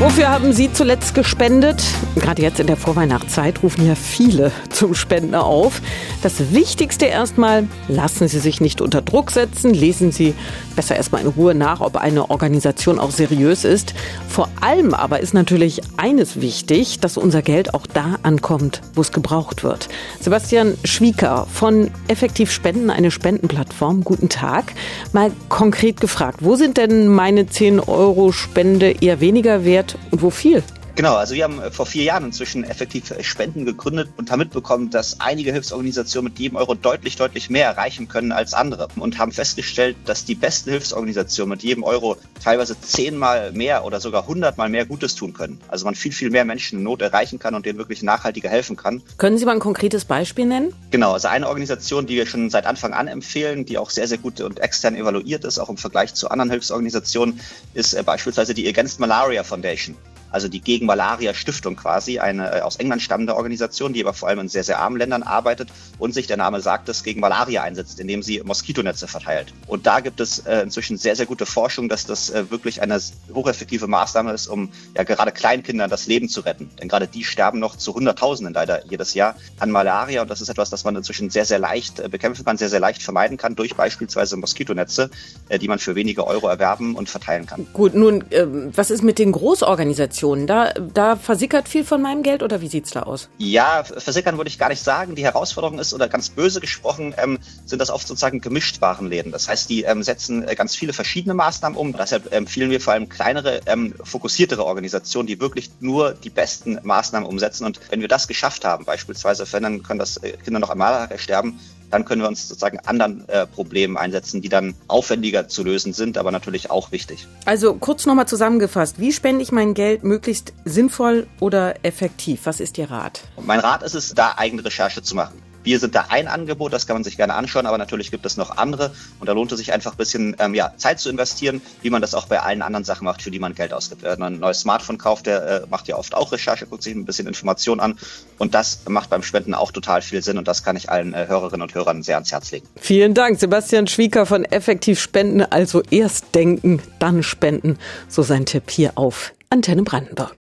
Wofür haben Sie zuletzt gespendet? Gerade jetzt in der Vorweihnachtszeit rufen ja viele zum Spenden auf. Das Wichtigste erstmal, lassen Sie sich nicht unter Druck setzen, lesen Sie besser erstmal in Ruhe nach, ob eine Organisation auch seriös ist. Vor allem aber ist natürlich eines wichtig, dass unser Geld auch da ankommt, wo es gebraucht wird. Sebastian Schwieker von Effektiv Spenden, eine Spendenplattform. Guten Tag. Mal konkret gefragt, wo sind denn meine 10 Euro Spende eher weniger wert und wo viel? Genau, also wir haben äh, vor vier Jahren inzwischen effektiv äh, Spenden gegründet und haben mitbekommen, dass einige Hilfsorganisationen mit jedem Euro deutlich, deutlich mehr erreichen können als andere und haben festgestellt, dass die besten Hilfsorganisationen mit jedem Euro teilweise zehnmal mehr oder sogar hundertmal mehr Gutes tun können. Also man viel, viel mehr Menschen in Not erreichen kann und denen wirklich nachhaltiger helfen kann. Können Sie mal ein konkretes Beispiel nennen? Genau, also eine Organisation, die wir schon seit Anfang an empfehlen, die auch sehr, sehr gut und extern evaluiert ist, auch im Vergleich zu anderen Hilfsorganisationen, ist äh, beispielsweise die Against Malaria Foundation also die Gegen Malaria Stiftung quasi, eine äh, aus England stammende Organisation, die aber vor allem in sehr, sehr armen Ländern arbeitet und sich, der Name sagt es, gegen Malaria einsetzt, indem sie Moskitonetze verteilt. Und da gibt es äh, inzwischen sehr, sehr gute Forschung, dass das äh, wirklich eine hocheffektive Maßnahme ist, um ja gerade Kleinkindern das Leben zu retten. Denn gerade die sterben noch zu Hunderttausenden leider jedes Jahr an Malaria und das ist etwas, das man inzwischen sehr, sehr leicht äh, bekämpfen kann, sehr, sehr leicht vermeiden kann durch beispielsweise Moskitonetze, äh, die man für wenige Euro erwerben und verteilen kann. Gut, nun, ähm, was ist mit den Großorganisationen? Investitionen. Da, da versickert viel von meinem Geld oder wie sieht es da aus? Ja, versickern würde ich gar nicht sagen. Die Herausforderung ist, oder ganz böse gesprochen, ähm, sind das oft sozusagen Gemischtwarenläden. Das heißt, die ähm, setzen äh, ganz viele verschiedene Maßnahmen um. Deshalb empfehlen wir vor allem kleinere, ähm, fokussiertere Organisationen, die wirklich nur die besten Maßnahmen umsetzen. Und wenn wir das geschafft haben, beispielsweise verhindern können, dass äh, Kinder noch einmal sterben, dann können wir uns sozusagen anderen äh, Problemen einsetzen, die dann aufwendiger zu lösen sind, aber natürlich auch wichtig. Also kurz nochmal zusammengefasst, wie spende ich mein Geld möglichst sinnvoll oder effektiv? Was ist Ihr Rat? Mein Rat ist es, da eigene Recherche zu machen. Wir sind da ein Angebot, das kann man sich gerne anschauen, aber natürlich gibt es noch andere und da lohnt es sich einfach ein bisschen ähm, ja, Zeit zu investieren, wie man das auch bei allen anderen Sachen macht, für die man Geld ausgibt. Wenn man ein neues Smartphone kauft, der äh, macht ja oft auch Recherche, guckt sich ein bisschen Information an und das macht beim Spenden auch total viel Sinn und das kann ich allen äh, Hörerinnen und Hörern sehr ans Herz legen. Vielen Dank, Sebastian Schwieker von Effektiv Spenden. Also erst denken, dann spenden. So sein Tipp hier auf Antenne Brandenburg.